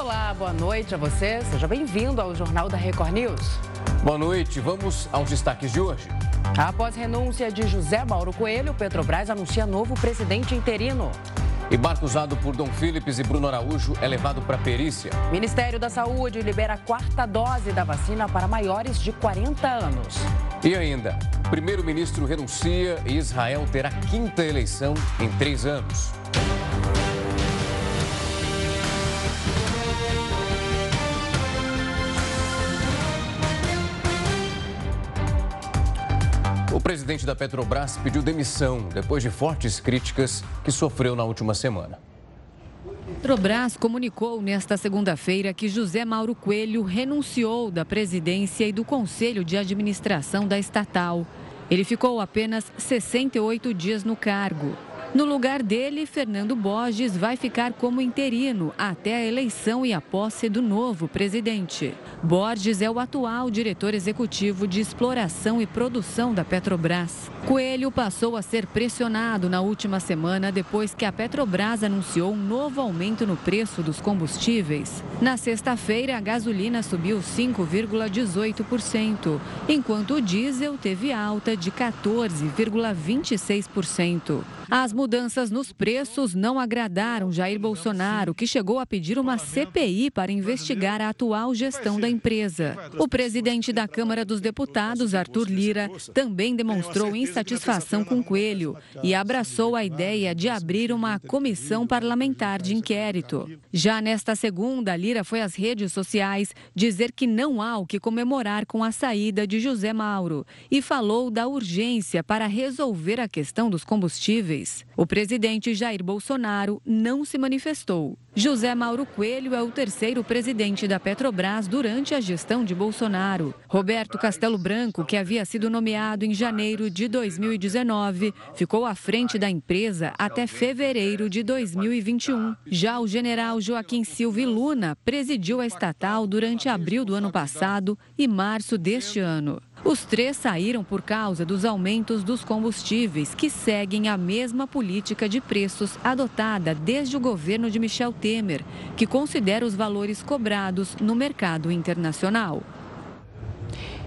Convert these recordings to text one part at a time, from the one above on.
Olá, boa noite a você. Seja bem-vindo ao Jornal da Record News. Boa noite. Vamos aos destaques de hoje. Após renúncia de José Mauro Coelho, Petrobras anuncia novo presidente interino. E barco usado por Dom Philips e Bruno Araújo é levado para perícia. Ministério da Saúde libera a quarta dose da vacina para maiores de 40 anos. E ainda, primeiro-ministro renuncia e Israel terá quinta eleição em três anos. Presidente da Petrobras pediu demissão depois de fortes críticas que sofreu na última semana. Petrobras comunicou nesta segunda-feira que José Mauro Coelho renunciou da presidência e do conselho de administração da estatal. Ele ficou apenas 68 dias no cargo. No lugar dele, Fernando Borges vai ficar como interino até a eleição e a posse do novo presidente. Borges é o atual diretor executivo de exploração e produção da Petrobras. Coelho passou a ser pressionado na última semana depois que a Petrobras anunciou um novo aumento no preço dos combustíveis. Na sexta-feira, a gasolina subiu 5,18%, enquanto o diesel teve alta de 14,26%. As mudanças nos preços não agradaram Jair Bolsonaro, que chegou a pedir uma CPI para investigar a atual gestão da empresa. O presidente da Câmara dos Deputados, Arthur Lira, também demonstrou insatisfação com Coelho e abraçou a ideia de abrir uma comissão parlamentar de inquérito. Já nesta segunda, Lira foi às redes sociais dizer que não há o que comemorar com a saída de José Mauro e falou da urgência para resolver a questão dos combustíveis. O presidente Jair Bolsonaro não se manifestou. José Mauro Coelho é o terceiro presidente da Petrobras durante a gestão de Bolsonaro. Roberto Castelo Branco, que havia sido nomeado em janeiro de 2019, ficou à frente da empresa até fevereiro de 2021. Já o general Joaquim Silva Luna presidiu a estatal durante abril do ano passado e março deste ano. Os três saíram por causa dos aumentos dos combustíveis, que seguem a mesma política de preços adotada desde o governo de Michel Temer, que considera os valores cobrados no mercado internacional.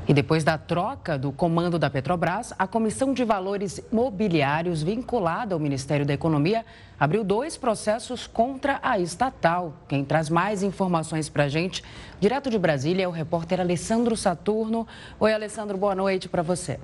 E depois da troca do comando da Petrobras, a Comissão de Valores Mobiliários, vinculada ao Ministério da Economia, abriu dois processos contra a estatal. Quem traz mais informações para a gente, direto de Brasília, é o repórter Alessandro Saturno. Oi, Alessandro, boa noite para você.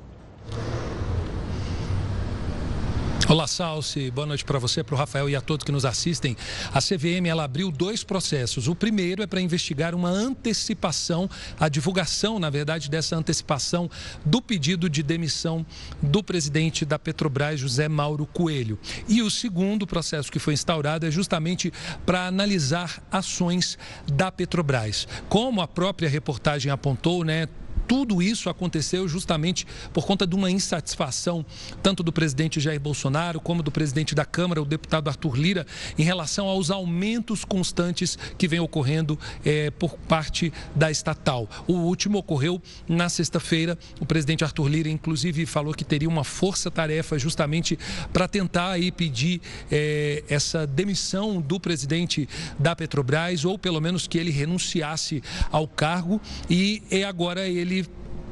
Olá, Salsi. Boa noite para você, para o Rafael e a todos que nos assistem. A CVM ela abriu dois processos. O primeiro é para investigar uma antecipação, a divulgação, na verdade, dessa antecipação do pedido de demissão do presidente da Petrobras, José Mauro Coelho. E o segundo processo que foi instaurado é justamente para analisar ações da Petrobras. Como a própria reportagem apontou, né? Tudo isso aconteceu justamente por conta de uma insatisfação, tanto do presidente Jair Bolsonaro, como do presidente da Câmara, o deputado Arthur Lira, em relação aos aumentos constantes que vem ocorrendo é, por parte da estatal. O último ocorreu na sexta-feira. O presidente Arthur Lira, inclusive, falou que teria uma força-tarefa justamente para tentar aí pedir é, essa demissão do presidente da Petrobras, ou pelo menos que ele renunciasse ao cargo. E é agora ele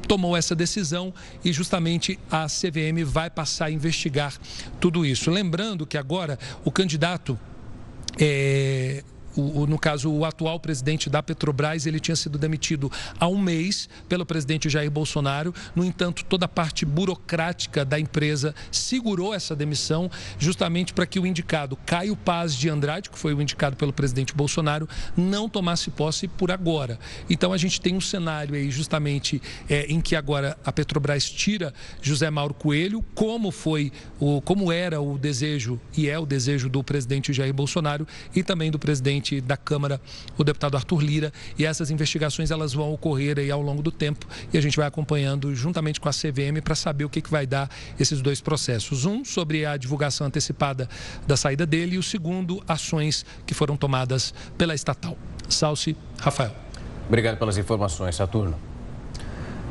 tomou essa decisão e justamente a CVM vai passar a investigar tudo isso. Lembrando que agora o candidato é, o, o, no caso, o atual presidente da Petrobras, ele tinha sido demitido há um mês pelo presidente Jair Bolsonaro. No entanto, toda a parte burocrática da empresa segurou essa demissão, justamente para que o indicado Caio Paz de Andrade, que foi o indicado pelo presidente Bolsonaro, não tomasse posse por agora. Então, a gente tem um cenário aí, justamente, é, em que agora a Petrobras tira José Mauro Coelho, como foi, o, como era o desejo e é o desejo do presidente Jair Bolsonaro e também do presidente presidente da Câmara, o deputado Arthur Lira, e essas investigações elas vão ocorrer aí ao longo do tempo e a gente vai acompanhando juntamente com a CVM para saber o que, que vai dar esses dois processos. Um sobre a divulgação antecipada da saída dele e o segundo, ações que foram tomadas pela estatal. Salce, Rafael. Obrigado pelas informações, Saturno.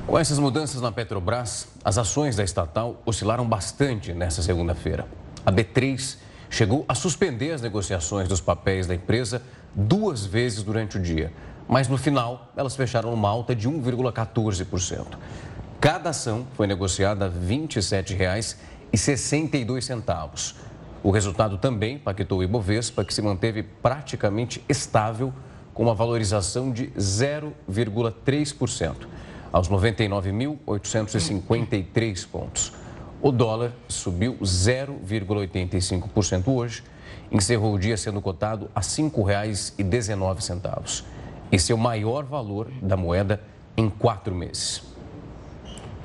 Com essas mudanças na Petrobras, as ações da estatal oscilaram bastante nesta segunda-feira. A B3 chegou a suspender as negociações dos papéis da empresa duas vezes durante o dia, mas no final elas fecharam uma alta de 1,14%. Cada ação foi negociada a R$ 27,62. O resultado também impactou o Ibovespa, que se manteve praticamente estável, com uma valorização de 0,3%, aos 99.853 pontos. O dólar subiu 0,85% hoje, encerrou o dia sendo cotado a R$ 5,19. Esse é o maior valor da moeda em quatro meses.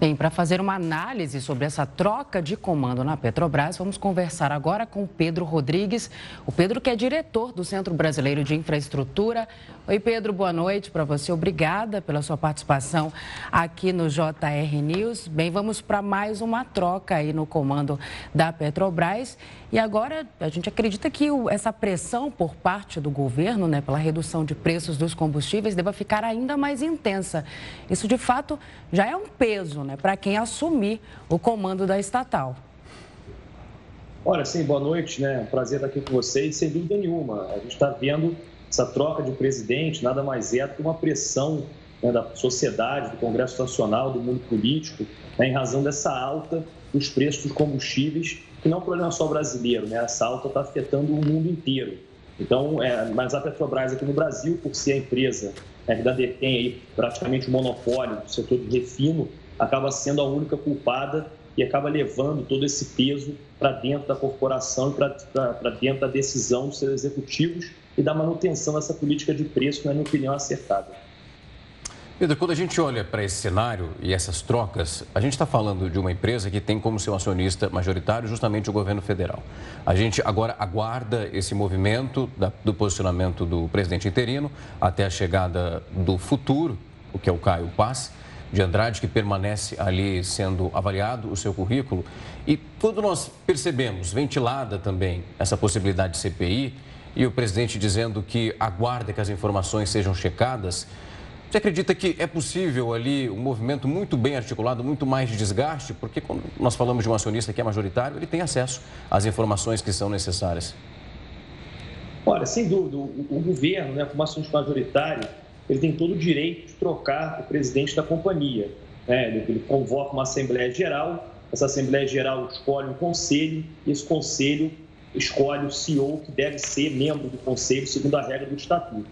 Bem, para fazer uma análise sobre essa troca de comando na Petrobras, vamos conversar agora com Pedro Rodrigues. O Pedro que é diretor do Centro Brasileiro de Infraestrutura. Oi, Pedro, boa noite para você. Obrigada pela sua participação aqui no JR News. Bem, vamos para mais uma troca aí no comando da Petrobras. E agora a gente acredita que essa pressão por parte do governo, né, pela redução de preços dos combustíveis, deva ficar ainda mais intensa. Isso de fato já é um peso, né, para quem assumir o comando da estatal. Olha, sim, boa noite, né? Prazer estar aqui com vocês. Sem dúvida nenhuma, a gente está vendo essa troca de presidente, nada mais é do que uma pressão né, da sociedade, do Congresso Nacional, do mundo político, né, em razão dessa alta dos preços dos combustíveis que não é um problema só brasileiro, né? Essa alta está afetando o mundo inteiro. Então, é, mas a Petrobras aqui no Brasil, por ser a empresa né, que detém aí praticamente o monopólio do setor de refino, acaba sendo a única culpada e acaba levando todo esse peso para dentro da corporação e para dentro da decisão dos seus executivos e da manutenção dessa política de preço, na minha opinião, acertada. Pedro, quando a gente olha para esse cenário e essas trocas, a gente está falando de uma empresa que tem como seu acionista majoritário justamente o governo federal. A gente agora aguarda esse movimento da, do posicionamento do presidente interino até a chegada do futuro, o que é o Caio Paz de Andrade, que permanece ali sendo avaliado o seu currículo. E quando nós percebemos, ventilada também, essa possibilidade de CPI, e o presidente dizendo que aguarda que as informações sejam checadas, você acredita que é possível ali um movimento muito bem articulado, muito mais de desgaste? Porque quando nós falamos de um acionista que é majoritário, ele tem acesso às informações que são necessárias. Olha, sem dúvida, o, o governo, né, como acionista majoritário, ele tem todo o direito de trocar o presidente da companhia. Né? Ele, ele convoca uma Assembleia Geral, essa Assembleia Geral escolhe um conselho e esse conselho escolhe o CEO que deve ser membro do conselho segundo a regra do estatuto.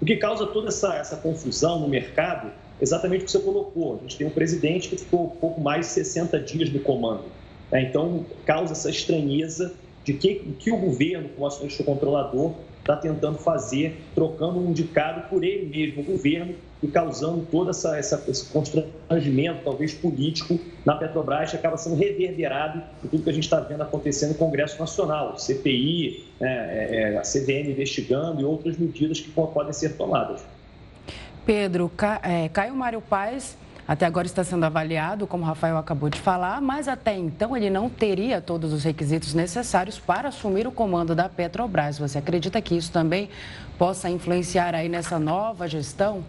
O que causa toda essa, essa confusão no mercado exatamente o que você colocou. A gente tem um presidente que ficou pouco mais de 60 dias no comando. Né? Então, causa essa estranheza de que, que o governo, como acionista controlador, está tentando fazer, trocando um indicado por ele mesmo, o governo, e causando todo essa, essa, esse constrangimento, talvez político, na Petrobras, que acaba sendo reverberado em tudo que a gente está vendo acontecendo no Congresso Nacional, CPI, né, é, é, a CVM investigando e outras medidas que podem ser tomadas. Pedro, é, Caio Mário Paes até agora está sendo avaliado, como o Rafael acabou de falar, mas até então ele não teria todos os requisitos necessários para assumir o comando da Petrobras. Você acredita que isso também possa influenciar aí nessa nova gestão?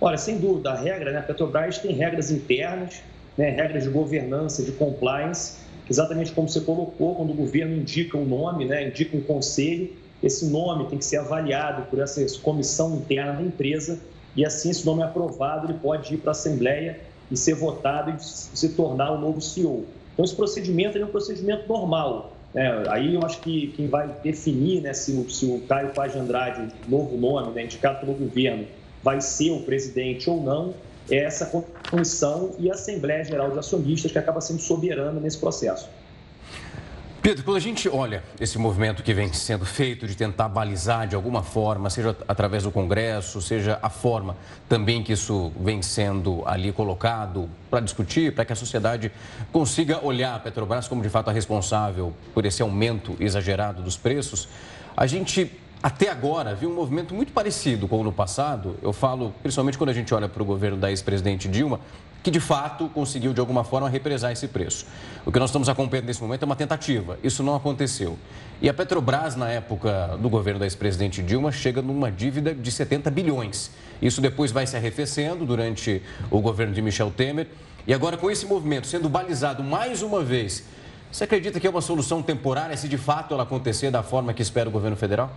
Olha, sem dúvida, a regra, né? A Petrobras tem regras internas, né? regras de governança, de compliance, exatamente como você colocou, quando o governo indica um nome, né? indica um conselho, esse nome tem que ser avaliado por essa comissão interna da empresa e assim, se o nome é aprovado, ele pode ir para a Assembleia e ser votado e se tornar o novo CEO. Então, esse procedimento é um procedimento normal. Né? Aí eu acho que quem vai definir né, se, o, se o Caio Paz de Andrade, novo nome, né, indicado pelo governo, vai ser o presidente ou não, é essa comissão e a Assembleia Geral de Acionistas que acaba sendo soberana nesse processo. Pedro, quando a gente olha esse movimento que vem sendo feito de tentar balizar de alguma forma, seja através do Congresso, seja a forma também que isso vem sendo ali colocado para discutir, para que a sociedade consiga olhar a Petrobras como de fato a responsável por esse aumento exagerado dos preços, a gente até agora viu um movimento muito parecido com o no passado. Eu falo principalmente quando a gente olha para o governo da ex-presidente Dilma, que de fato conseguiu de alguma forma represar esse preço. O que nós estamos acompanhando nesse momento é uma tentativa. Isso não aconteceu. E a Petrobras, na época do governo da ex-presidente Dilma, chega numa dívida de 70 bilhões. Isso depois vai se arrefecendo durante o governo de Michel Temer. E agora, com esse movimento sendo balizado mais uma vez, você acredita que é uma solução temporária se de fato ela acontecer da forma que espera o governo federal?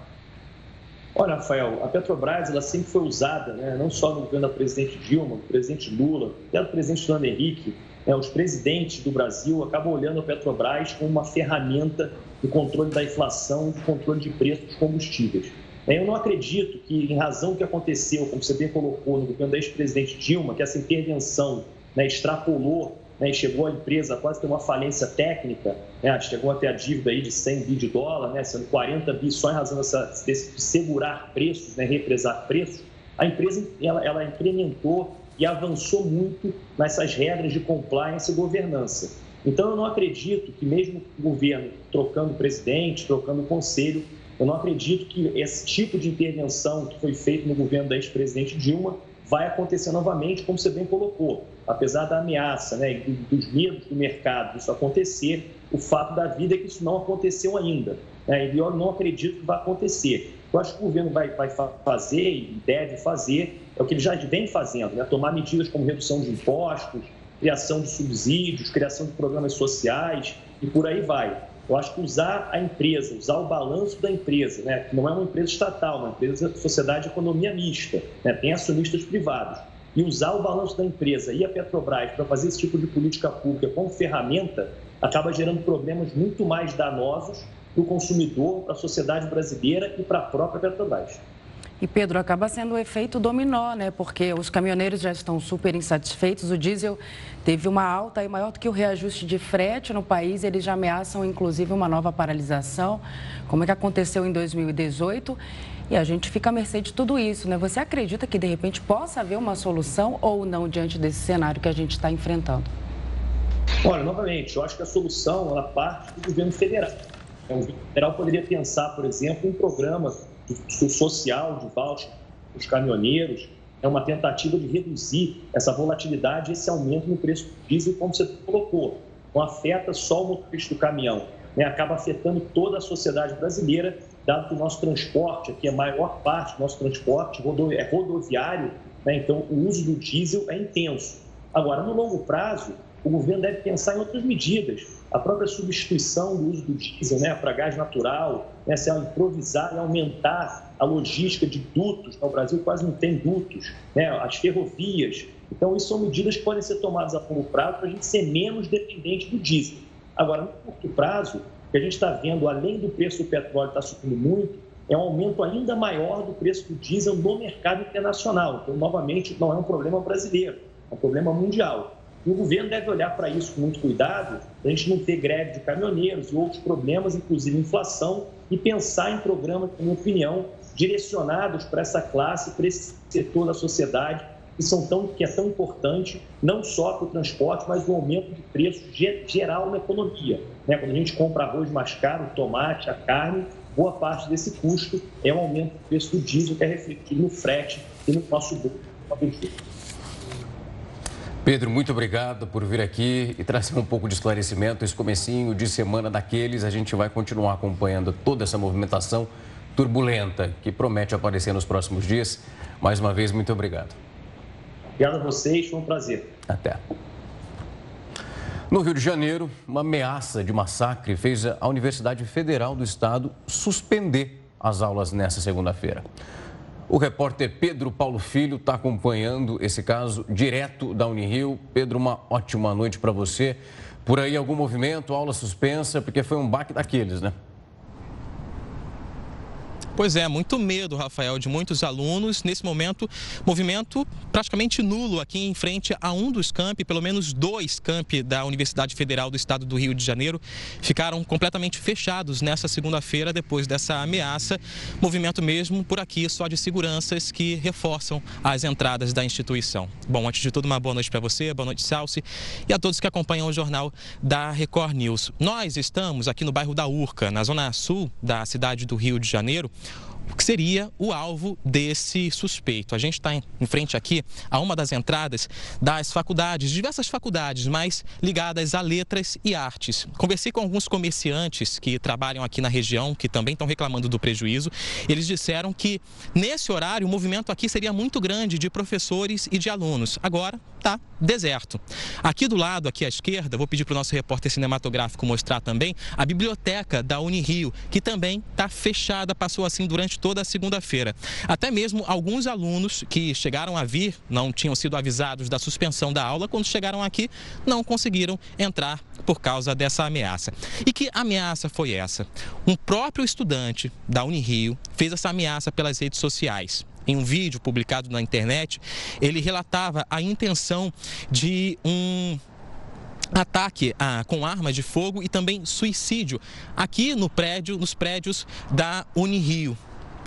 Olha, Rafael, a Petrobras ela sempre foi usada, né, não só no governo da presidente Dilma, do presidente Lula, até do presidente Fernando Henrique, né, os presidentes do Brasil acabam olhando a Petrobras como uma ferramenta de controle da inflação, de controle de preços dos combustíveis. É, eu não acredito que, em razão do que aconteceu, como você bem colocou, no governo da ex-presidente Dilma, que essa intervenção né, extrapolou né, e chegou a empresa a quase ter uma falência técnica, né, chegou até a dívida aí de 100 bi de dólar, né, sendo 40 bi só em razão dessa, desse, de segurar preços, né, represar preços, a empresa ela, ela incrementou e avançou muito nessas regras de compliance e governança. Então, eu não acredito que, mesmo o governo trocando presidente, trocando conselho, eu não acredito que esse tipo de intervenção que foi feito no governo da ex-presidente Dilma vai acontecer novamente, como você bem colocou. Apesar da ameaça né, dos medos do mercado disso acontecer, o fato da vida é que isso não aconteceu ainda. Né, e eu não acredito que vai acontecer. Eu acho que o governo vai, vai fazer e deve fazer é o que ele já vem fazendo, né, tomar medidas como redução de impostos, criação de subsídios, criação de programas sociais e por aí vai. Eu acho que usar a empresa, usar o balanço da empresa, né, que não é uma empresa estatal, uma empresa de sociedade de economia mista, né, tem acionistas privados, e usar o balanço da empresa e a Petrobras para fazer esse tipo de política pública como ferramenta, acaba gerando problemas muito mais danosos para o consumidor, para a sociedade brasileira e para a própria Petrobras. E Pedro, acaba sendo o efeito dominó, né? Porque os caminhoneiros já estão super insatisfeitos. O diesel teve uma alta aí maior do que o reajuste de frete no país. Eles já ameaçam, inclusive, uma nova paralisação, como é que aconteceu em 2018. E a gente fica à mercê de tudo isso, né? Você acredita que, de repente, possa haver uma solução ou não diante desse cenário que a gente está enfrentando? Olha, novamente, eu acho que a solução ela parte do governo federal. O governo federal poderia pensar, por exemplo, um programa social de voucher os caminhoneiros, é uma tentativa de reduzir essa volatilidade, esse aumento no preço do diesel, como você colocou. Não afeta só o motorista do caminhão, né? acaba afetando toda a sociedade brasileira, dado que o nosso transporte, aqui a maior parte do nosso transporte é rodoviário, né? então o uso do diesel é intenso. Agora, no longo prazo, o governo deve pensar em outras medidas. A própria substituição do uso do diesel né, para gás natural, né, se improvisar e aumentar a logística de dutos, no Brasil quase não tem dutos, né, as ferrovias. Então, isso são medidas que podem ser tomadas a longo prazo para a gente ser menos dependente do diesel. Agora, no curto prazo, o que a gente está vendo, além do preço do petróleo estar tá subindo muito, é um aumento ainda maior do preço do diesel no mercado internacional. Então, novamente, não é um problema brasileiro, é um problema mundial. E o governo deve olhar para isso com muito cuidado, para a gente não ter greve de caminhoneiros e outros problemas, inclusive inflação, e pensar em programas, na minha opinião, direcionados para essa classe, para esse setor da sociedade, que, são tão, que é tão importante, não só para o transporte, mas o aumento de preço geral na economia. Né? Quando a gente compra arroz mais caro, tomate, a carne, boa parte desse custo é o aumento do preço do diesel, que é refletido no frete e no nosso bolso. Pedro, muito obrigado por vir aqui e trazer um pouco de esclarecimento. Esse comecinho de semana daqueles, a gente vai continuar acompanhando toda essa movimentação turbulenta que promete aparecer nos próximos dias. Mais uma vez, muito obrigado. Obrigado a vocês, foi um prazer. Até. No Rio de Janeiro, uma ameaça de massacre fez a Universidade Federal do Estado suspender as aulas nesta segunda-feira. O repórter Pedro Paulo Filho está acompanhando esse caso direto da Unirio. Pedro, uma ótima noite para você. Por aí algum movimento, aula suspensa, porque foi um baque daqueles, né? Pois é, muito medo, Rafael, de muitos alunos. Nesse momento, movimento praticamente nulo aqui em frente a um dos campi, pelo menos dois campi da Universidade Federal do Estado do Rio de Janeiro, ficaram completamente fechados nessa segunda-feira depois dessa ameaça. Movimento mesmo por aqui só de seguranças que reforçam as entradas da instituição. Bom, antes de tudo, uma boa noite para você, boa noite, Salsi, e a todos que acompanham o jornal da Record News. Nós estamos aqui no bairro da Urca, na zona sul da cidade do Rio de Janeiro que seria o alvo desse suspeito. A gente está em frente aqui a uma das entradas das faculdades, diversas faculdades, mas ligadas a letras e artes. Conversei com alguns comerciantes que trabalham aqui na região, que também estão reclamando do prejuízo. Eles disseram que nesse horário o movimento aqui seria muito grande de professores e de alunos. Agora, está deserto. Aqui do lado, aqui à esquerda, vou pedir para o nosso repórter cinematográfico mostrar também a biblioteca da Unirio, que também está fechada, passou assim durante toda segunda-feira. Até mesmo alguns alunos que chegaram a vir, não tinham sido avisados da suspensão da aula, quando chegaram aqui, não conseguiram entrar por causa dessa ameaça. E que ameaça foi essa? Um próprio estudante da Unirio fez essa ameaça pelas redes sociais em um vídeo publicado na internet, ele relatava a intenção de um ataque ah, com armas de fogo e também suicídio aqui no prédio, nos prédios da Unirio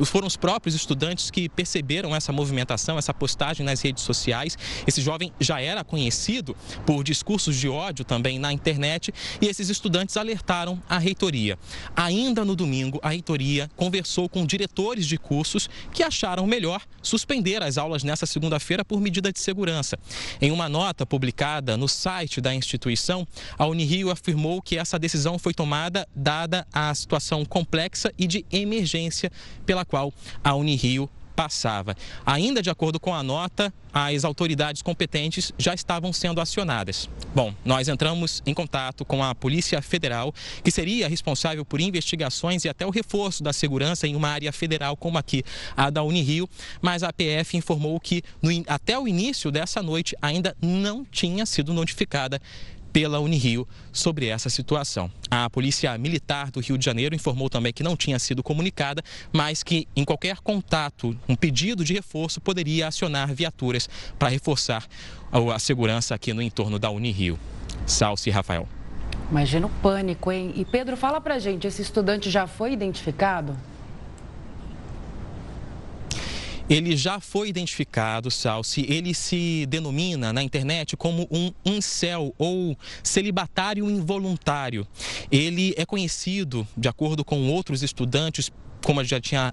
foram os próprios estudantes que perceberam essa movimentação, essa postagem nas redes sociais. Esse jovem já era conhecido por discursos de ódio também na internet e esses estudantes alertaram a reitoria. Ainda no domingo, a reitoria conversou com diretores de cursos que acharam melhor suspender as aulas nessa segunda-feira por medida de segurança. Em uma nota publicada no site da instituição, a Unirio afirmou que essa decisão foi tomada dada a situação complexa e de emergência pela qual a Unirio passava. Ainda de acordo com a nota, as autoridades competentes já estavam sendo acionadas. Bom, nós entramos em contato com a Polícia Federal, que seria responsável por investigações e até o reforço da segurança em uma área federal como aqui a da Unirio, mas a PF informou que no, até o início dessa noite ainda não tinha sido notificada pela Unirio sobre essa situação. A Polícia Militar do Rio de Janeiro informou também que não tinha sido comunicada, mas que em qualquer contato, um pedido de reforço poderia acionar viaturas para reforçar a segurança aqui no entorno da Unirio. Salce Rafael. Imagina o pânico, hein? E Pedro, fala pra gente, esse estudante já foi identificado? Ele já foi identificado, Salsi. Ele se denomina na internet como um incel ou celibatário involuntário. Ele é conhecido, de acordo com outros estudantes, como já, tinha,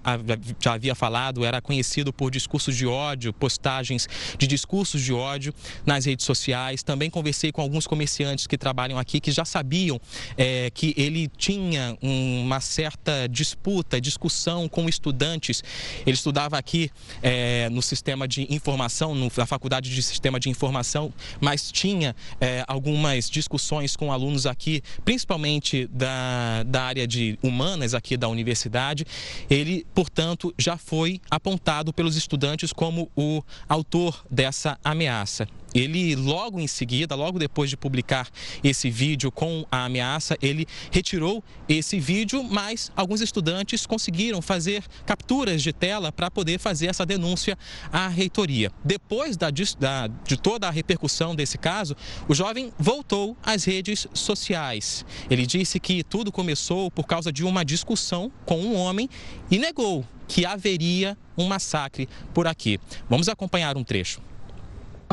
já havia falado, era conhecido por discursos de ódio, postagens de discursos de ódio nas redes sociais. Também conversei com alguns comerciantes que trabalham aqui que já sabiam é, que ele tinha uma certa disputa, discussão com estudantes. Ele estudava aqui é, no sistema de informação, na faculdade de sistema de informação, mas tinha é, algumas discussões com alunos aqui, principalmente da, da área de humanas aqui da universidade. Ele, portanto, já foi apontado pelos estudantes como o autor dessa ameaça. Ele, logo em seguida, logo depois de publicar esse vídeo com a ameaça, ele retirou esse vídeo, mas alguns estudantes conseguiram fazer capturas de tela para poder fazer essa denúncia à reitoria. Depois da, da, de toda a repercussão desse caso, o jovem voltou às redes sociais. Ele disse que tudo começou por causa de uma discussão com um homem e negou que haveria um massacre por aqui. Vamos acompanhar um trecho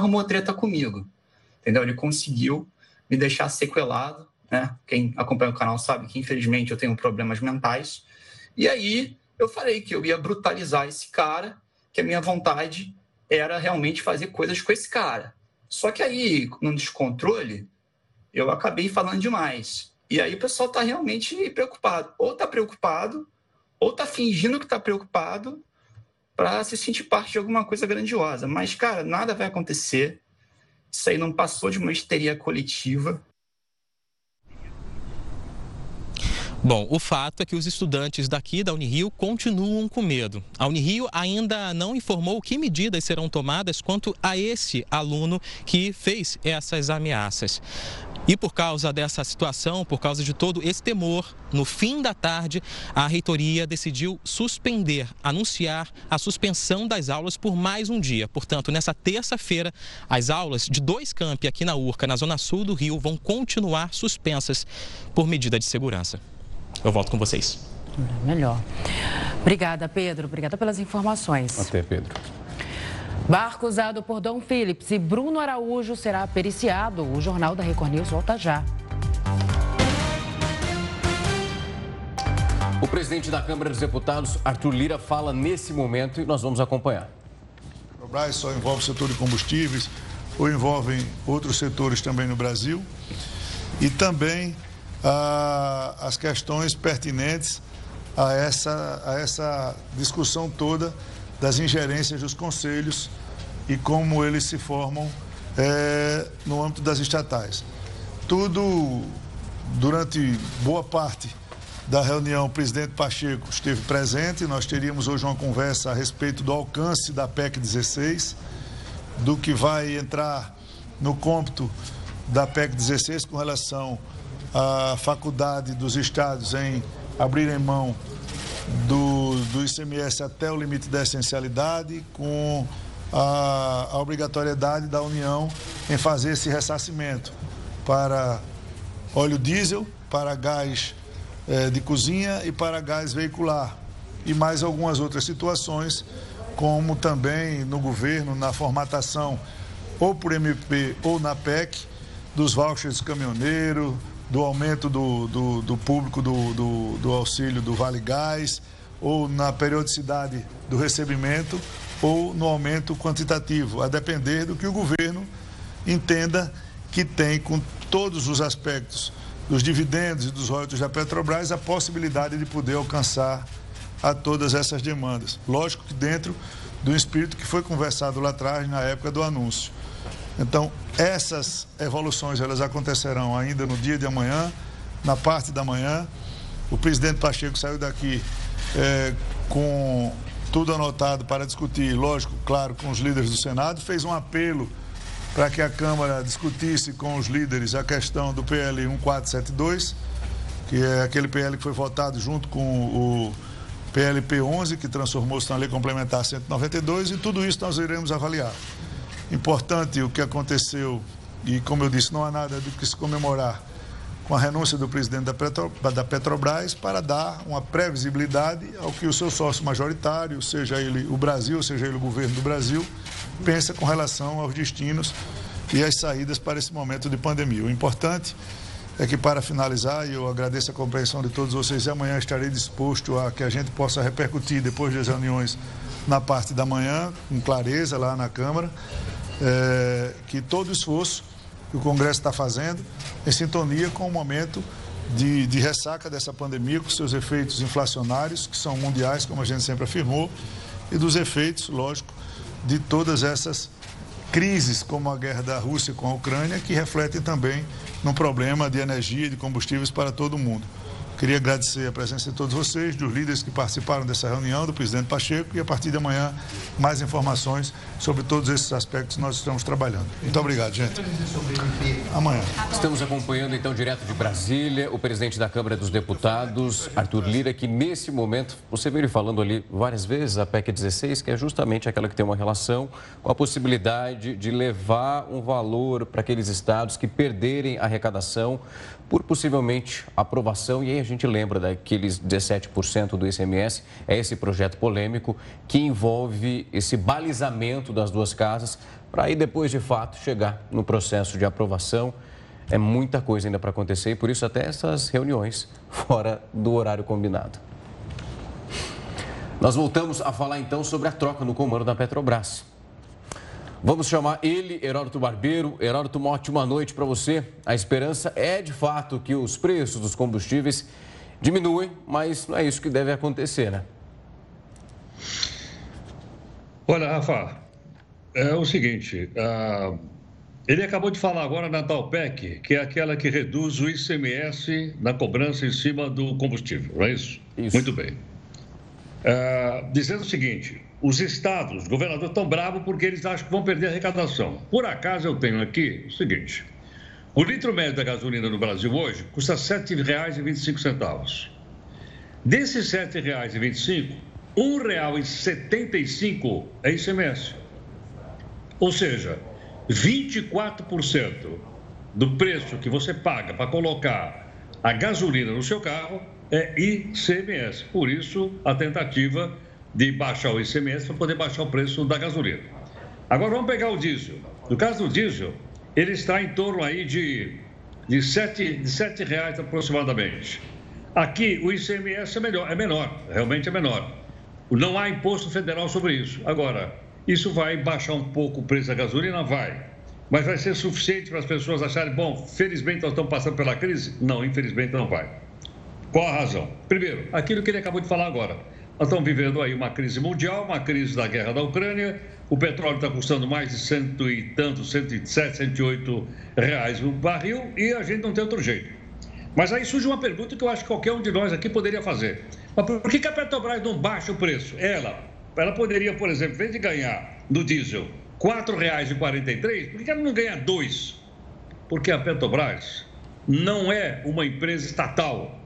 arrumou treta comigo, entendeu? Ele conseguiu me deixar sequelado, né? Quem acompanha o canal sabe que, infelizmente, eu tenho problemas mentais. E aí eu falei que eu ia brutalizar esse cara, que a minha vontade era realmente fazer coisas com esse cara. Só que aí, no descontrole, eu acabei falando demais. E aí o pessoal está realmente preocupado. Ou está preocupado, ou está fingindo que está preocupado, para se sentir parte de alguma coisa grandiosa. Mas, cara, nada vai acontecer. Isso aí não passou de uma histeria coletiva. Bom, o fato é que os estudantes daqui da Unirio continuam com medo. A Unirio ainda não informou que medidas serão tomadas quanto a esse aluno que fez essas ameaças. E por causa dessa situação, por causa de todo esse temor, no fim da tarde, a reitoria decidiu suspender, anunciar a suspensão das aulas por mais um dia. Portanto, nessa terça-feira, as aulas de dois campi aqui na URCA, na zona sul do Rio, vão continuar suspensas por medida de segurança. Eu volto com vocês. Melhor. Obrigada, Pedro. Obrigada pelas informações. Até, Pedro. Barco usado por Dom Phillips e Bruno Araújo será periciado. O Jornal da Record News volta já. O presidente da Câmara dos Deputados, Arthur Lira, fala nesse momento e nós vamos acompanhar. O Brás só envolve o setor de combustíveis ou envolve outros setores também no Brasil e também ah, as questões pertinentes a essa, a essa discussão toda das ingerências dos conselhos e como eles se formam é, no âmbito das estatais. Tudo, durante boa parte da reunião, o presidente Pacheco esteve presente. Nós teríamos hoje uma conversa a respeito do alcance da PEC 16, do que vai entrar no cômputo da PEC 16 com relação à faculdade dos estados em abrirem mão do, do ICMS até o limite da essencialidade, com a, a obrigatoriedade da União em fazer esse ressarcimento para óleo diesel, para gás eh, de cozinha e para gás veicular. E mais algumas outras situações, como também no governo, na formatação ou por MP ou na PEC, dos vouchers caminhoneiro, do aumento do, do, do público do, do, do auxílio do Vale Gás, ou na periodicidade do recebimento, ou no aumento quantitativo, a depender do que o governo entenda que tem, com todos os aspectos dos dividendos e dos royalties da Petrobras, a possibilidade de poder alcançar a todas essas demandas. Lógico que dentro do espírito que foi conversado lá atrás, na época do anúncio. Então, essas evoluções elas acontecerão ainda no dia de amanhã, na parte da manhã. O presidente Pacheco saiu daqui é, com tudo anotado para discutir, lógico, claro, com os líderes do Senado, fez um apelo para que a Câmara discutisse com os líderes a questão do PL 1472, que é aquele PL que foi votado junto com o PLP 11, que transformou-se na Lei Complementar 192, e tudo isso nós iremos avaliar. Importante o que aconteceu, e como eu disse, não há nada do que se comemorar com a renúncia do presidente da, Petro, da Petrobras para dar uma previsibilidade ao que o seu sócio majoritário, seja ele o Brasil, seja ele o governo do Brasil, pensa com relação aos destinos e as saídas para esse momento de pandemia. O importante é que, para finalizar, e eu agradeço a compreensão de todos vocês, e amanhã estarei disposto a que a gente possa repercutir depois das reuniões na parte da manhã, com clareza lá na Câmara, é, que todo esforço que o Congresso está fazendo em sintonia com o momento de, de, ressaca dessa pandemia, com seus efeitos inflacionários, que são mundiais, como a gente sempre afirmou, e dos efeitos, lógico, de todas essas crises, como a guerra da Rússia com a Ucrânia, que refletem também no problema de energia e de combustíveis para todo o mundo. Queria agradecer a presença de todos vocês, dos líderes que participaram dessa reunião, do presidente Pacheco, e a partir de amanhã mais informações sobre todos esses aspectos que nós estamos trabalhando. Muito obrigado, gente. Amanhã. Estamos acompanhando então direto de Brasília o presidente da Câmara dos Deputados, Arthur Lira, que nesse momento, você veio falando ali várias vezes, a PEC 16, que é justamente aquela que tem uma relação com a possibilidade de levar um valor para aqueles estados que perderem arrecadação por possivelmente aprovação. E aí a gente lembra daqueles 17% do ICMS, é esse projeto polêmico que envolve esse balizamento das duas casas para aí depois de fato chegar no processo de aprovação. É muita coisa ainda para acontecer e por isso até essas reuniões fora do horário combinado. Nós voltamos a falar então sobre a troca no comando da Petrobras. Vamos chamar ele, Heródoto Barbeiro. Heródoto, uma ótima noite para você. A esperança é, de fato, que os preços dos combustíveis diminuem, mas não é isso que deve acontecer, né? Olha, Rafa, é o seguinte, uh, ele acabou de falar agora na Talpec, que é aquela que reduz o ICMS na cobrança em cima do combustível, não é isso? Isso. Muito bem. Uh, dizendo o seguinte, os estados, os governadores estão bravos porque eles acham que vão perder a arrecadação. Por acaso eu tenho aqui o seguinte: o litro médio da gasolina no Brasil hoje custa R$ 7,25. Desses R$ 7,25, R$ 1,75 é ICMS. Ou seja, 24% do preço que você paga para colocar a gasolina no seu carro é ICMS. Por isso, a tentativa de baixar o ICMS para poder baixar o preço da gasolina. Agora vamos pegar o diesel. No caso do diesel, ele está em torno aí de, de, 7, de 7 reais aproximadamente. Aqui o ICMS é, melhor, é menor, realmente é menor. Não há imposto federal sobre isso. Agora, isso vai baixar um pouco o preço da gasolina? Vai. Mas vai ser suficiente para as pessoas acharem, bom, felizmente nós estamos passando pela crise? Não, infelizmente não vai. Qual a razão? Primeiro, aquilo que ele acabou de falar agora Nós estamos vivendo aí uma crise mundial, uma crise da guerra da Ucrânia, o petróleo está custando mais de cento e tantos, 107, 108 reais o barril e a gente não tem outro jeito. Mas aí surge uma pergunta que eu acho que qualquer um de nós aqui poderia fazer. Mas por que a Petrobras não baixa o preço? Ela, ela poderia, por exemplo, em vez de ganhar no diesel R$ 4,43, por que ela não ganha dois? Porque a Petrobras não é uma empresa estatal.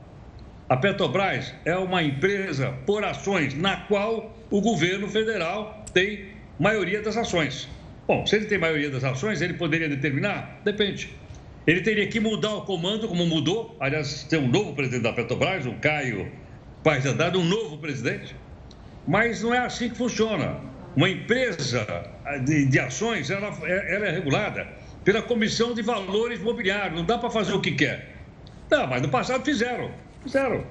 A Petrobras é uma empresa por ações, na qual o governo federal tem maioria das ações. Bom, se ele tem maioria das ações, ele poderia determinar? Depende. Ele teria que mudar o comando, como mudou. Aliás, tem um novo presidente da Petrobras, o Caio Paz Andrade, um novo presidente. Mas não é assim que funciona. Uma empresa de, de ações, ela, ela é regulada pela Comissão de Valores Imobiliários. Não dá para fazer o que quer. Não, mas no passado fizeram. Fizeram.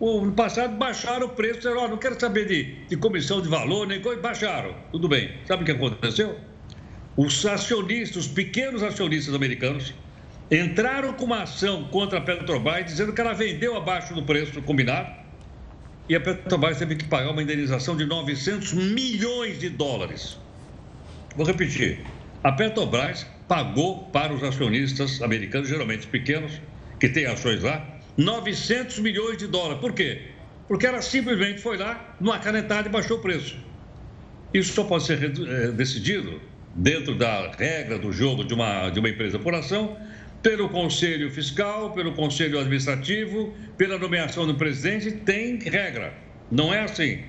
No passado baixaram o preço, disseram, oh, não quero saber de, de comissão de valor, nem coisa, baixaram. Tudo bem. Sabe o que aconteceu? Os acionistas, os pequenos acionistas americanos, entraram com uma ação contra a Petrobras, dizendo que ela vendeu abaixo do preço combinado, e a Petrobras teve que pagar uma indenização de 900 milhões de dólares. Vou repetir. A Petrobras pagou para os acionistas americanos, geralmente pequenos, que têm ações lá, 900 milhões de dólares. Por quê? Porque ela simplesmente foi lá, numa canetada e baixou o preço. Isso só pode ser é, decidido dentro da regra do jogo de uma, de uma empresa por ação, pelo Conselho Fiscal, pelo Conselho Administrativo, pela nomeação do presidente, tem regra. Não é assim.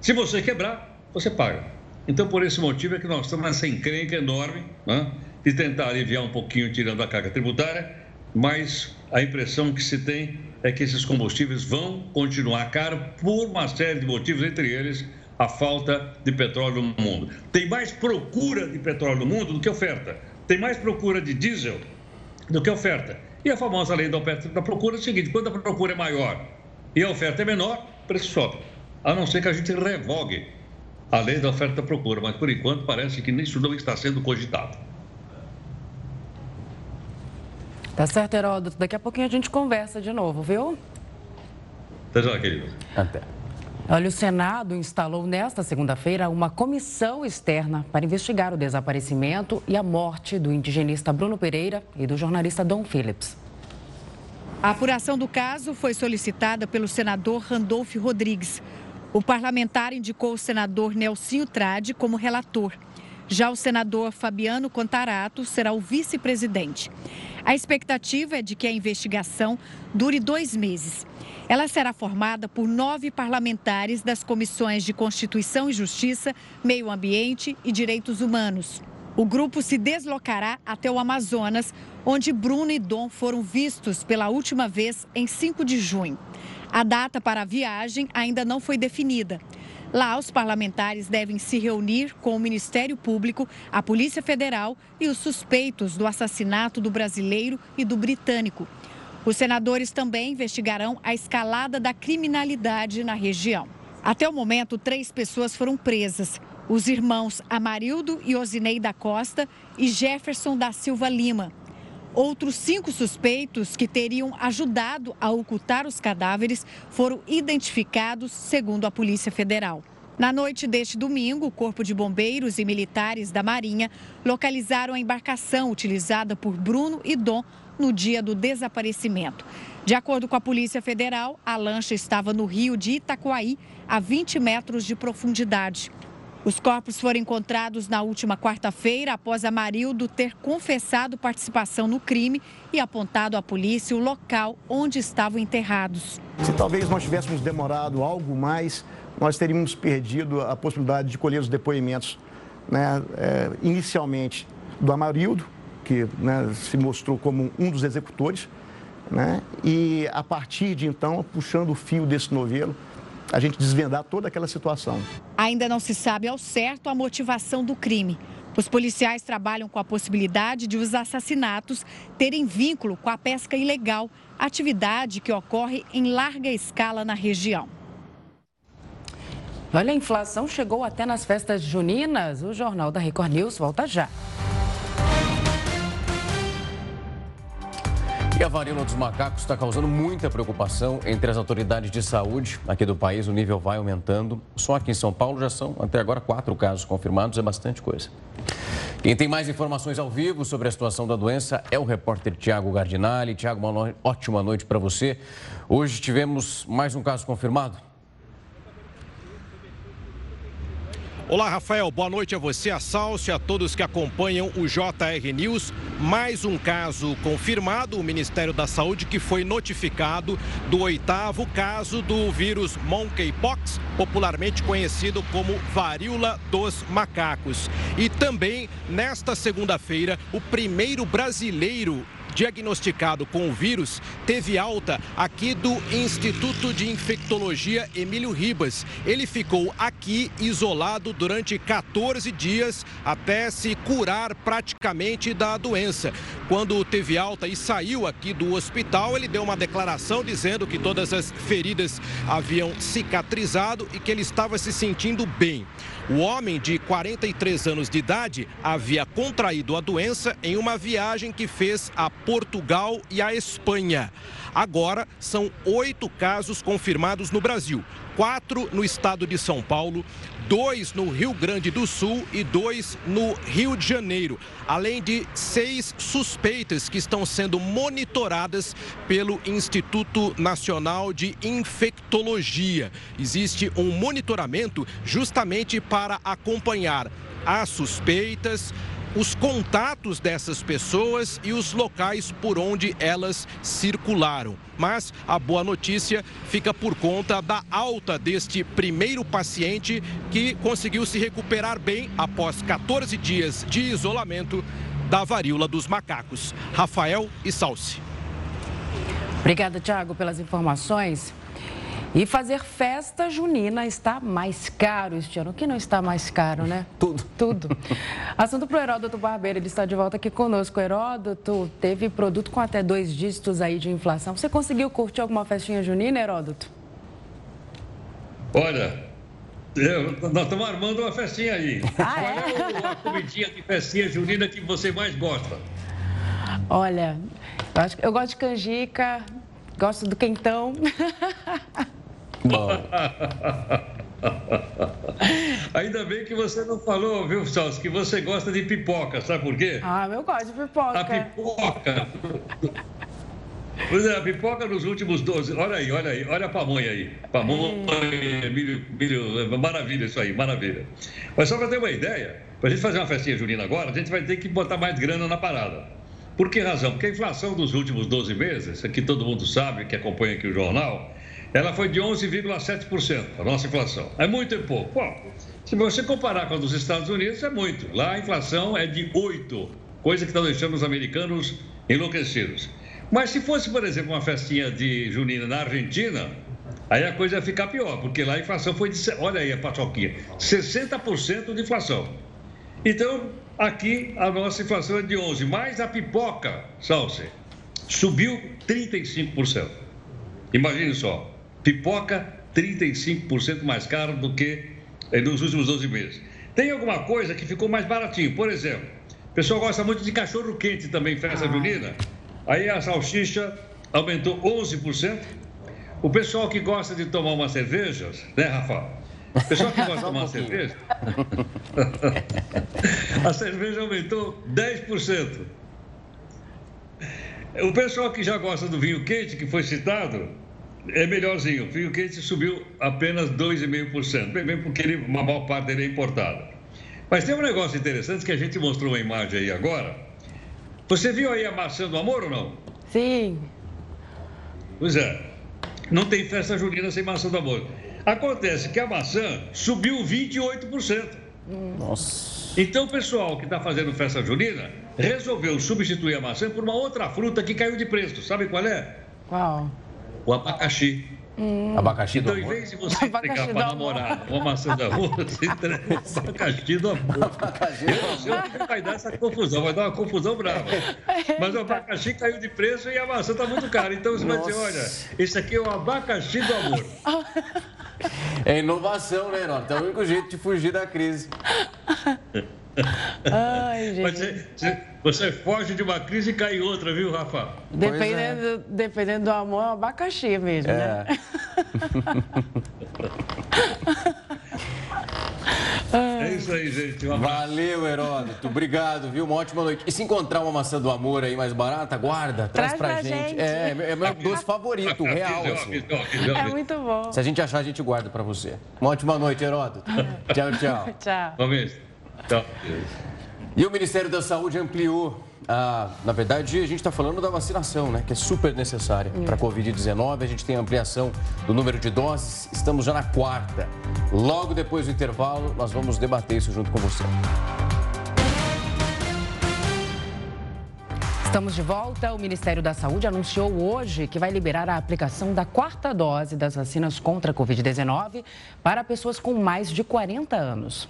Se você quebrar, você paga. Então, por esse motivo é que nós estamos nessa encrenca enorme né, de tentar aliviar um pouquinho tirando a carga tributária, mas a impressão que se tem é que esses combustíveis vão continuar caros por uma série de motivos, entre eles a falta de petróleo no mundo. Tem mais procura de petróleo no mundo do que oferta. Tem mais procura de diesel do que oferta. E a famosa lei da oferta da procura é o seguinte: quando a procura é maior e a oferta é menor, o preço sobe. A não ser que a gente revogue a lei da oferta da procura, mas por enquanto parece que isso não está sendo cogitado. Tá certo, Heródoto. Daqui a pouquinho a gente conversa de novo, viu? Até já, querido. Até. Olha, o Senado instalou nesta segunda-feira uma comissão externa para investigar o desaparecimento e a morte do indigenista Bruno Pereira e do jornalista Dom Phillips. A apuração do caso foi solicitada pelo senador Randolph Rodrigues. O parlamentar indicou o senador Nelsinho Trade como relator. Já o senador Fabiano Contarato será o vice-presidente. A expectativa é de que a investigação dure dois meses. Ela será formada por nove parlamentares das comissões de Constituição e Justiça, Meio Ambiente e Direitos Humanos. O grupo se deslocará até o Amazonas, onde Bruno e Dom foram vistos pela última vez em 5 de junho. A data para a viagem ainda não foi definida. Lá, os parlamentares devem se reunir com o Ministério Público, a Polícia Federal e os suspeitos do assassinato do brasileiro e do britânico. Os senadores também investigarão a escalada da criminalidade na região. Até o momento, três pessoas foram presas: os irmãos Amarildo e Osinei da Costa e Jefferson da Silva Lima. Outros cinco suspeitos que teriam ajudado a ocultar os cadáveres foram identificados, segundo a Polícia Federal. Na noite deste domingo, o Corpo de Bombeiros e militares da Marinha localizaram a embarcação utilizada por Bruno e Dom no dia do desaparecimento. De acordo com a Polícia Federal, a lancha estava no rio de Itacoaí, a 20 metros de profundidade. Os corpos foram encontrados na última quarta-feira, após Amarildo ter confessado participação no crime e apontado à polícia o local onde estavam enterrados. Se talvez nós tivéssemos demorado algo mais, nós teríamos perdido a possibilidade de colher os depoimentos, né, é, inicialmente do Amarildo, que né, se mostrou como um dos executores, né, e a partir de então, puxando o fio desse novelo, a gente desvendar toda aquela situação. Ainda não se sabe ao certo a motivação do crime. Os policiais trabalham com a possibilidade de os assassinatos terem vínculo com a pesca ilegal, atividade que ocorre em larga escala na região. Olha, a inflação chegou até nas festas juninas. O Jornal da Record News volta já. E a varíola dos macacos está causando muita preocupação entre as autoridades de saúde aqui do país. O nível vai aumentando. Só aqui em São Paulo já são até agora quatro casos confirmados, é bastante coisa. Quem tem mais informações ao vivo sobre a situação da doença é o repórter Tiago Gardinali. Tiago, uma ótima noite para você. Hoje tivemos mais um caso confirmado. Olá, Rafael. Boa noite a você, a Salcio, a todos que acompanham o JR News. Mais um caso confirmado. O Ministério da Saúde que foi notificado do oitavo caso do vírus monkeypox, popularmente conhecido como varíola dos macacos. E também, nesta segunda-feira, o primeiro brasileiro diagnosticado com o vírus teve alta aqui do Instituto de Infectologia Emílio Ribas. Ele ficou aqui isolado durante 14 dias até se curar praticamente da doença. Quando teve alta e saiu aqui do hospital, ele deu uma declaração dizendo que todas as feridas haviam cicatrizado e que ele estava se sentindo bem. O homem de 43 anos de idade havia contraído a doença em uma viagem que fez a Portugal e a Espanha. Agora são oito casos confirmados no Brasil: quatro no estado de São Paulo, dois no Rio Grande do Sul e dois no Rio de Janeiro, além de seis suspeitas que estão sendo monitoradas pelo Instituto Nacional de Infectologia. Existe um monitoramento justamente para acompanhar as suspeitas, os contatos dessas pessoas e os locais por onde elas circularam. Mas a boa notícia fica por conta da alta deste primeiro paciente que conseguiu se recuperar bem após 14 dias de isolamento da varíola dos macacos. Rafael e Salsi. Obrigada, Tiago, pelas informações. E fazer festa junina está mais caro este ano. O que não está mais caro, né? Tudo. Tudo. Assunto para o Heródoto Barbeiro. Ele está de volta aqui conosco. Heródoto, teve produto com até dois dígitos aí de inflação. Você conseguiu curtir alguma festinha junina, Heródoto? Olha, eu, nós estamos armando uma festinha aí. Ah, é? Qual é a comidinha de festinha junina que você mais gosta? Olha, eu, acho, eu gosto de canjica, gosto do quentão. Bom. Ainda bem que você não falou, viu, Salso, que você gosta de pipoca, sabe por quê? Ah, eu gosto de pipoca. A pipoca. Pois é, a pipoca nos últimos 12. Olha aí, olha aí, olha a pamonha aí. Pamonha, milho, milho, maravilha isso aí, maravilha. Mas só para ter uma ideia, para a gente fazer uma festinha junina agora, a gente vai ter que botar mais grana na parada. Por que razão? Porque a inflação dos últimos 12 meses, que todo mundo sabe, que acompanha aqui o jornal, ela foi de 11,7%, a nossa inflação. É muito e pouco. Bom, se você comparar com a dos Estados Unidos, é muito. Lá a inflação é de 8%, coisa que está deixando os americanos enlouquecidos. Mas se fosse, por exemplo, uma festinha de junina na Argentina, aí a coisa ia ficar pior, porque lá a inflação foi de, olha aí a paçoquinha, 60% de inflação. Então, aqui a nossa inflação é de 11, mais a pipoca, Salse, subiu 35%. Imagine só, pipoca 35% mais caro do que nos últimos 12 meses. Tem alguma coisa que ficou mais baratinho, por exemplo, o pessoal gosta muito de cachorro quente também, festa junina. Aí a salsicha aumentou 11%. O pessoal que gosta de tomar umas cervejas, né, Rafa? O pessoal que gosta de tomar uma cerveja, a cerveja aumentou 10%. O pessoal que já gosta do vinho quente, que foi citado, é melhorzinho. O vinho quente subiu apenas 2,5%. Bem, bem porque ele, uma maior parte dele é importada. Mas tem um negócio interessante que a gente mostrou uma imagem aí agora. Você viu aí a maçã do amor ou não? Sim. Pois é. Não tem festa junina sem maçã do amor. Acontece que a maçã subiu 28%. Nossa. Então o pessoal que está fazendo festa junina resolveu substituir a maçã por uma outra fruta que caiu de preço. Sabe qual é? Qual? O abacaxi. Abacaxi do Então, em amor. vez de você entregar do para amor. namorada uma maçã da rua, você entrega o abacaxi do amor. Abacaxi do Eu não sei o que vai dar essa confusão, vai dar uma confusão brava. Mas o abacaxi caiu de preço e a maçã está muito cara. Então você vai dizer, olha, esse aqui é o abacaxi do amor. É inovação, né, Herói? Então é o único jeito de fugir da crise. Ai, gente. Você, você, você, foge de uma crise e cai em outra, viu, Rafa? Dependendo, é. dependendo do amor, é abacaxi mesmo, é. né? É isso aí, gente. Um Valeu, Heródoto. Obrigado, viu? Uma ótima noite. E se encontrar uma maçã do amor aí mais barata, guarda, traz, traz pra, pra gente. gente. É, é meu doce favorito, real. Assim. É muito bom. Se a gente achar, a gente guarda pra você. Uma ótima noite, Heródoto. tchau, tchau. tchau. Vamos. Tchau. E o Ministério da Saúde ampliou ah, na verdade, a gente está falando da vacinação, né? Que é super necessária para a Covid-19. A gente tem ampliação do número de doses. Estamos já na quarta. Logo depois do intervalo, nós vamos debater isso junto com você. Estamos de volta. O Ministério da Saúde anunciou hoje que vai liberar a aplicação da quarta dose das vacinas contra a Covid-19 para pessoas com mais de 40 anos.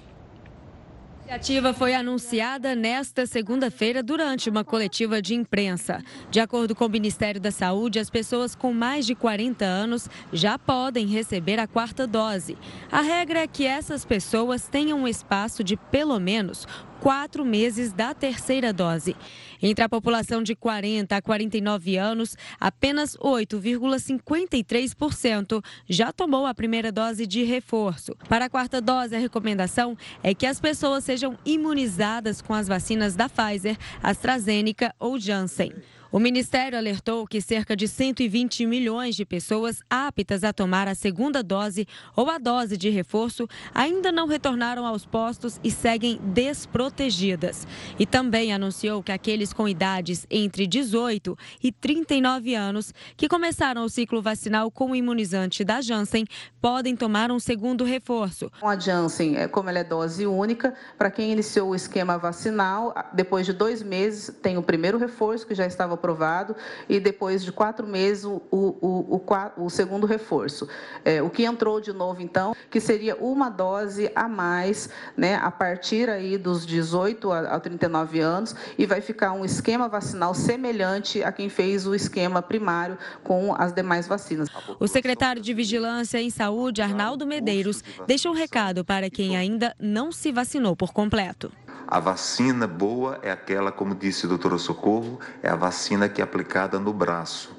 A iniciativa foi anunciada nesta segunda-feira durante uma coletiva de imprensa. De acordo com o Ministério da Saúde, as pessoas com mais de 40 anos já podem receber a quarta dose. A regra é que essas pessoas tenham um espaço de pelo menos quatro meses da terceira dose. Entre a população de 40 a 49 anos, apenas 8,53% já tomou a primeira dose de reforço. Para a quarta dose, a recomendação é que as pessoas sejam imunizadas com as vacinas da Pfizer, AstraZeneca ou Janssen. O Ministério alertou que cerca de 120 milhões de pessoas aptas a tomar a segunda dose ou a dose de reforço ainda não retornaram aos postos e seguem desprotegidas. E também anunciou que aqueles com idades entre 18 e 39 anos que começaram o ciclo vacinal com o imunizante da Janssen podem tomar um segundo reforço. A Janssen, é, como ela é dose única, para quem iniciou o esquema vacinal, depois de dois meses tem o primeiro reforço que já estava aprovado e depois de quatro meses o, o, o, o segundo reforço. É, o que entrou de novo, então, que seria uma dose a mais, né, a partir aí dos 18 a, 39 anos e vai ficar um esquema vacinal semelhante a quem fez o esquema primário com as demais vacinas. O secretário de Vigilância em Saúde, Arnaldo Medeiros, deixou um recado para quem ainda não se vacinou por completo. A vacina boa é aquela, como disse o doutor Socorro, é a vacina que é aplicada no braço.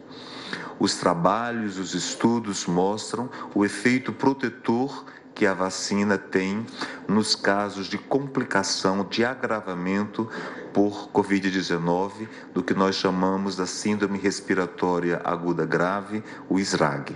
Os trabalhos, os estudos mostram o efeito protetor que a vacina tem nos casos de complicação, de agravamento por Covid-19, do que nós chamamos da Síndrome Respiratória Aguda Grave, o SRAG.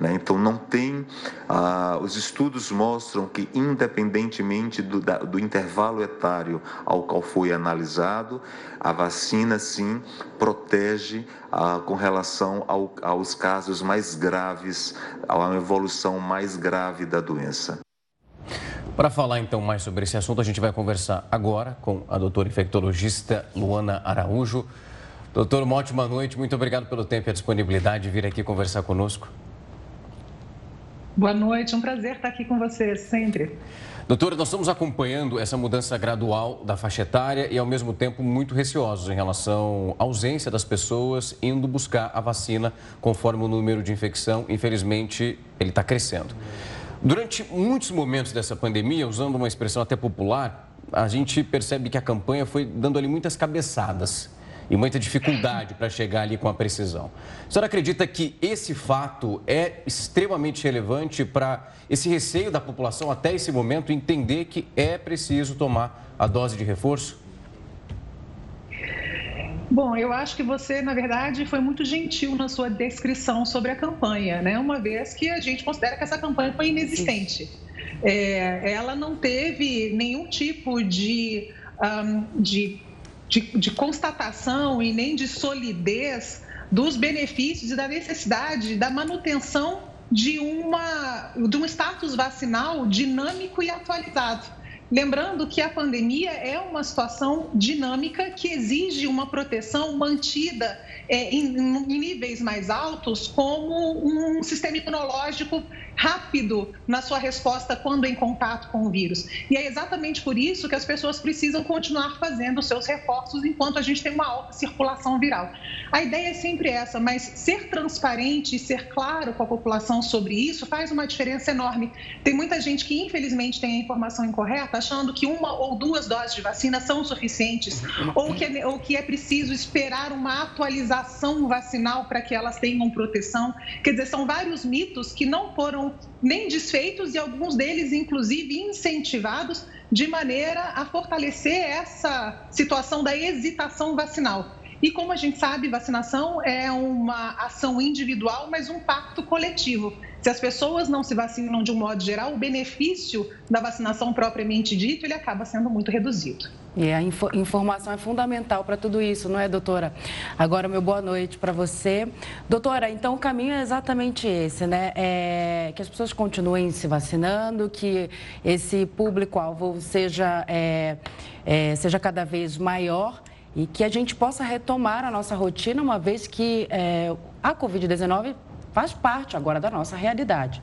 Né? Então, não tem. Ah, os estudos mostram que, independentemente do, da, do intervalo etário ao qual foi analisado, a vacina, sim, protege ah, com relação ao, aos casos mais graves, uma evolução mais grave da doença. Para falar então mais sobre esse assunto, a gente vai conversar agora com a doutora infectologista Luana Araújo. Doutor, uma ótima noite, muito obrigado pelo tempo e a disponibilidade de vir aqui conversar conosco. Boa noite, um prazer estar aqui com você sempre. Doutora, nós estamos acompanhando essa mudança gradual da faixa etária e, ao mesmo tempo, muito receosos em relação à ausência das pessoas indo buscar a vacina conforme o número de infecção, infelizmente, ele está crescendo. Durante muitos momentos dessa pandemia, usando uma expressão até popular, a gente percebe que a campanha foi dando ali muitas cabeçadas e muita dificuldade para chegar ali com a precisão. A senhora acredita que esse fato é extremamente relevante para esse receio da população até esse momento entender que é preciso tomar a dose de reforço? Bom, eu acho que você, na verdade, foi muito gentil na sua descrição sobre a campanha, né? Uma vez que a gente considera que essa campanha foi inexistente. É, ela não teve nenhum tipo de, um, de, de, de constatação e nem de solidez dos benefícios e da necessidade da manutenção de, uma, de um status vacinal dinâmico e atualizado. Lembrando que a pandemia é uma situação dinâmica que exige uma proteção mantida é, em, em, níveis mais altos, como um sistema imunológico rápido na sua resposta quando em contato com o vírus. E é exatamente por isso que as pessoas precisam continuar fazendo seus reforços enquanto a gente tem uma alta circulação viral. A ideia é sempre essa, mas ser transparente e ser claro com a população sobre isso faz uma diferença enorme. Tem muita gente que, infelizmente, tem a informação incorreta, achando que uma ou duas doses de vacina são suficientes, ou que é, ou que é preciso esperar uma atualização vacinal para que elas tenham proteção. Quer dizer, são vários mitos que não foram nem desfeitos e alguns deles, inclusive, incentivados de maneira a fortalecer essa situação da hesitação vacinal. E como a gente sabe, vacinação é uma ação individual, mas um pacto coletivo. Se as pessoas não se vacinam de um modo geral, o benefício da vacinação propriamente dito, ele acaba sendo muito reduzido. E a info informação é fundamental para tudo isso, não é, doutora? Agora, meu boa noite para você. Doutora, então o caminho é exatamente esse, né? É que as pessoas continuem se vacinando, que esse público-alvo seja, é, é, seja cada vez maior e que a gente possa retomar a nossa rotina, uma vez que é, a Covid-19 faz parte agora da nossa realidade.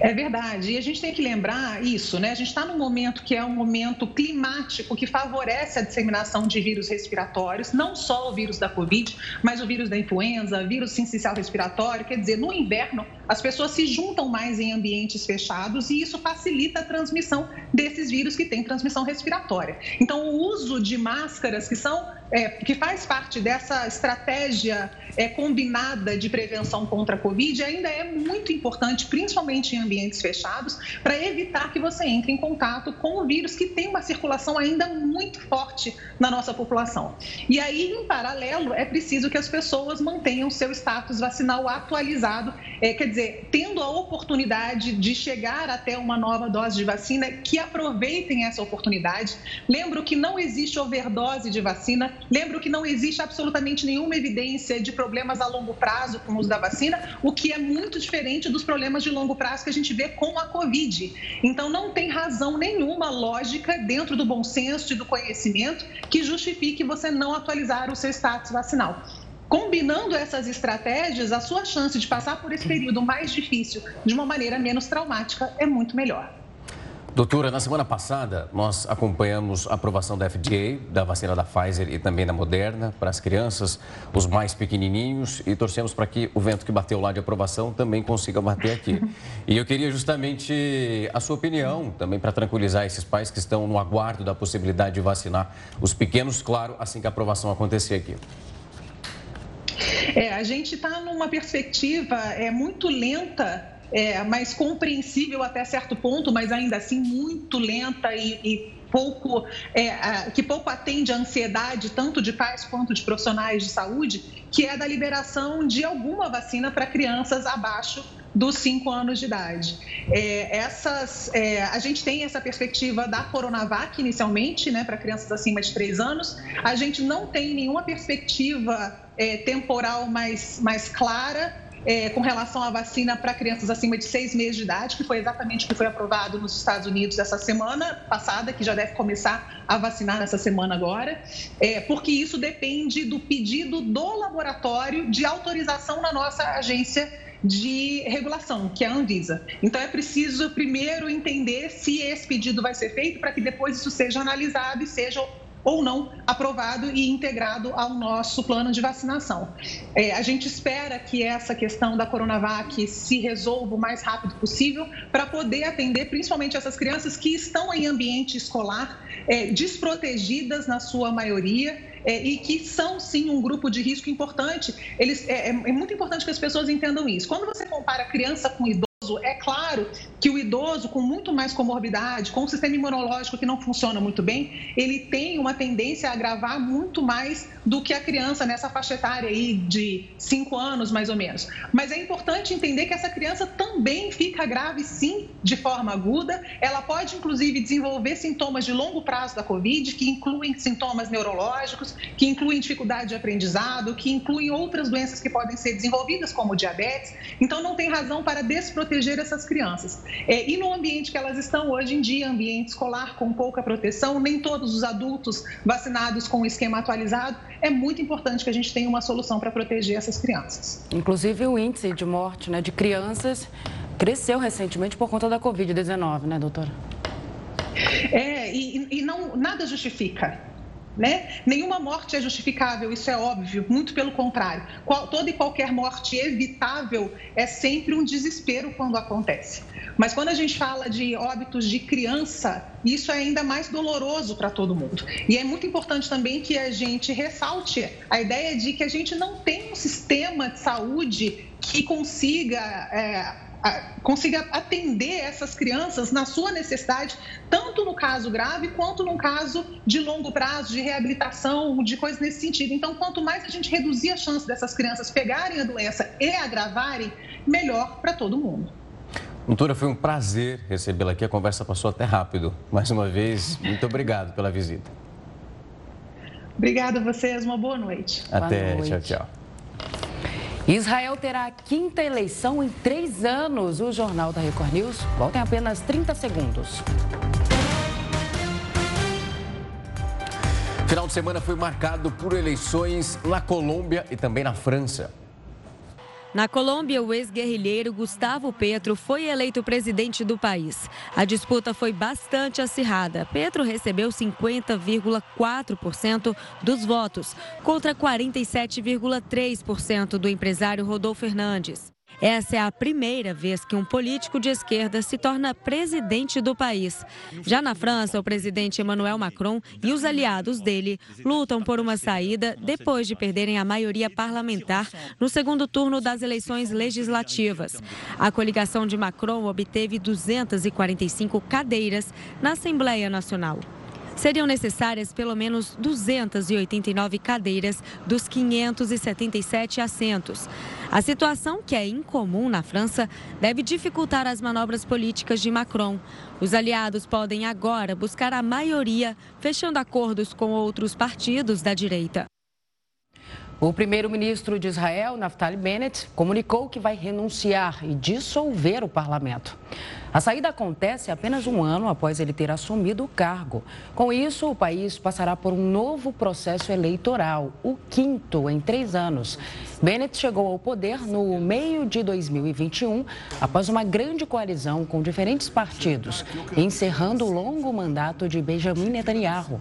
É verdade. E a gente tem que lembrar isso, né? A gente está num momento que é um momento climático que favorece a disseminação de vírus respiratórios, não só o vírus da Covid, mas o vírus da influenza, vírus sincicial respiratório. Quer dizer, no inverno, as pessoas se juntam mais em ambientes fechados e isso facilita a transmissão desses vírus que têm transmissão respiratória. Então, o uso de máscaras que são é, que faz parte dessa estratégia é, combinada de prevenção contra a Covid ainda é muito importante, principalmente em ambientes fechados, para evitar que você entre em contato com o vírus que tem uma circulação ainda muito forte na nossa população. E aí, em paralelo, é preciso que as pessoas mantenham seu status vacinal atualizado, é, quer dizer, tendo a oportunidade de chegar até uma nova dose de vacina, que aproveitem essa oportunidade. Lembro que não existe overdose de vacina Lembro que não existe absolutamente nenhuma evidência de problemas a longo prazo com o uso da vacina, o que é muito diferente dos problemas de longo prazo que a gente vê com a Covid. Então, não tem razão nenhuma lógica dentro do bom senso e do conhecimento que justifique você não atualizar o seu status vacinal. Combinando essas estratégias, a sua chance de passar por esse período mais difícil de uma maneira menos traumática é muito melhor. Doutora, na semana passada nós acompanhamos a aprovação da FDA, da vacina da Pfizer e também da Moderna para as crianças, os mais pequenininhos, e torcemos para que o vento que bateu lá de aprovação também consiga bater aqui. E eu queria justamente a sua opinião também para tranquilizar esses pais que estão no aguardo da possibilidade de vacinar os pequenos, claro, assim que a aprovação acontecer aqui. É, a gente está numa perspectiva é, muito lenta é, mas compreensível até certo ponto, mas ainda assim muito lenta e, e pouco é, que pouco atende à ansiedade tanto de pais quanto de profissionais de saúde, que é da liberação de alguma vacina para crianças abaixo dos 5 anos de idade. É, essas, é, a gente tem essa perspectiva da Coronavac inicialmente, né, para crianças acima de 3 anos. A gente não tem nenhuma perspectiva é, temporal mais, mais clara é, com relação à vacina para crianças acima de seis meses de idade, que foi exatamente o que foi aprovado nos Estados Unidos essa semana passada, que já deve começar a vacinar nessa semana agora, é, porque isso depende do pedido do laboratório de autorização na nossa agência de regulação, que é a Anvisa. Então é preciso primeiro entender se esse pedido vai ser feito para que depois isso seja analisado e seja ou não aprovado e integrado ao nosso plano de vacinação. É, a gente espera que essa questão da Coronavac se resolva o mais rápido possível para poder atender principalmente essas crianças que estão em ambiente escolar é, desprotegidas na sua maioria é, e que são sim um grupo de risco importante. Eles, é, é, é muito importante que as pessoas entendam isso. Quando você compara criança com idoso, é claro que o idoso com muito mais comorbidade, com um sistema imunológico que não funciona muito bem, ele tem uma tendência a agravar muito mais do que a criança nessa faixa etária aí de 5 anos, mais ou menos. Mas é importante entender que essa criança também fica grave, sim, de forma aguda. Ela pode, inclusive, desenvolver sintomas de longo prazo da Covid, que incluem sintomas neurológicos, que incluem dificuldade de aprendizado, que incluem outras doenças que podem ser desenvolvidas, como diabetes. Então, não tem razão para desproteger proteger essas crianças. É, e no ambiente que elas estão hoje em dia, ambiente escolar com pouca proteção, nem todos os adultos vacinados com o esquema atualizado, é muito importante que a gente tenha uma solução para proteger essas crianças. Inclusive o índice de morte né, de crianças cresceu recentemente por conta da Covid-19, né, doutora? É, e, e não, nada justifica né? Nenhuma morte é justificável, isso é óbvio, muito pelo contrário. Qual, toda e qualquer morte evitável é sempre um desespero quando acontece. Mas quando a gente fala de óbitos de criança, isso é ainda mais doloroso para todo mundo. E é muito importante também que a gente ressalte a ideia de que a gente não tem um sistema de saúde que consiga. É, consiga atender essas crianças na sua necessidade, tanto no caso grave quanto no caso de longo prazo, de reabilitação, de coisas nesse sentido. Então, quanto mais a gente reduzir a chance dessas crianças pegarem a doença e agravarem, melhor para todo mundo. Doutora, foi um prazer recebê-la aqui. A conversa passou até rápido. Mais uma vez, muito obrigado pela visita. Obrigada a vocês, uma boa noite. Até, boa noite. tchau, tchau. Israel terá a quinta eleição em três anos. O Jornal da Record News volta em apenas 30 segundos. Final de semana foi marcado por eleições na Colômbia e também na França. Na Colômbia, o ex-guerrilheiro Gustavo Petro foi eleito presidente do país. A disputa foi bastante acirrada. Petro recebeu 50,4% dos votos, contra 47,3% do empresário Rodolfo Fernandes. Essa é a primeira vez que um político de esquerda se torna presidente do país. Já na França, o presidente Emmanuel Macron e os aliados dele lutam por uma saída depois de perderem a maioria parlamentar no segundo turno das eleições legislativas. A coligação de Macron obteve 245 cadeiras na Assembleia Nacional seriam necessárias pelo menos 289 cadeiras dos 577 assentos. A situação, que é incomum na França, deve dificultar as manobras políticas de Macron. Os aliados podem agora buscar a maioria, fechando acordos com outros partidos da direita. O primeiro-ministro de Israel, Naftali Bennett, comunicou que vai renunciar e dissolver o parlamento. A saída acontece apenas um ano após ele ter assumido o cargo. Com isso, o país passará por um novo processo eleitoral, o quinto em três anos. Bennett chegou ao poder no meio de 2021, após uma grande coalizão com diferentes partidos, encerrando o longo mandato de Benjamin Netanyahu.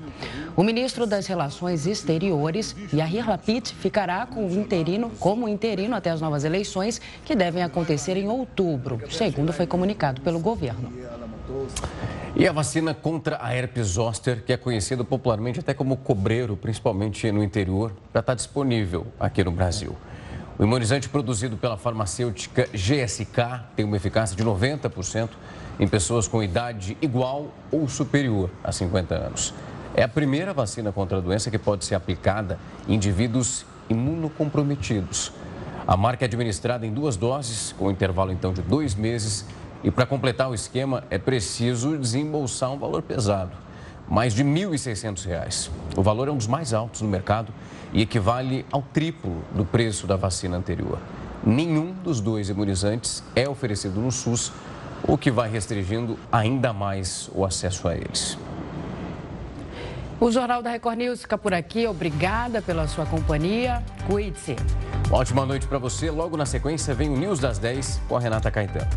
O ministro das Relações Exteriores, Yair Lapid, ficará com interino, como interino até as novas eleições, que devem acontecer em outubro, segundo foi comunicado pelo governo. E a vacina contra a herpes zoster, que é conhecida popularmente até como cobreiro, principalmente no interior, já está disponível aqui no Brasil. O imunizante produzido pela farmacêutica GSK tem uma eficácia de 90% em pessoas com idade igual ou superior a 50 anos. É a primeira vacina contra a doença que pode ser aplicada em indivíduos imunocomprometidos. A marca é administrada em duas doses, com um intervalo então de dois meses e para completar o esquema, é preciso desembolsar um valor pesado, mais de R$ 1.600. O valor é um dos mais altos no mercado e equivale ao triplo do preço da vacina anterior. Nenhum dos dois imunizantes é oferecido no SUS, o que vai restringindo ainda mais o acesso a eles. O Jornal da Record News fica por aqui. Obrigada pela sua companhia. Cuide-se. Ótima noite para você. Logo na sequência vem o News das 10 com a Renata Caetano.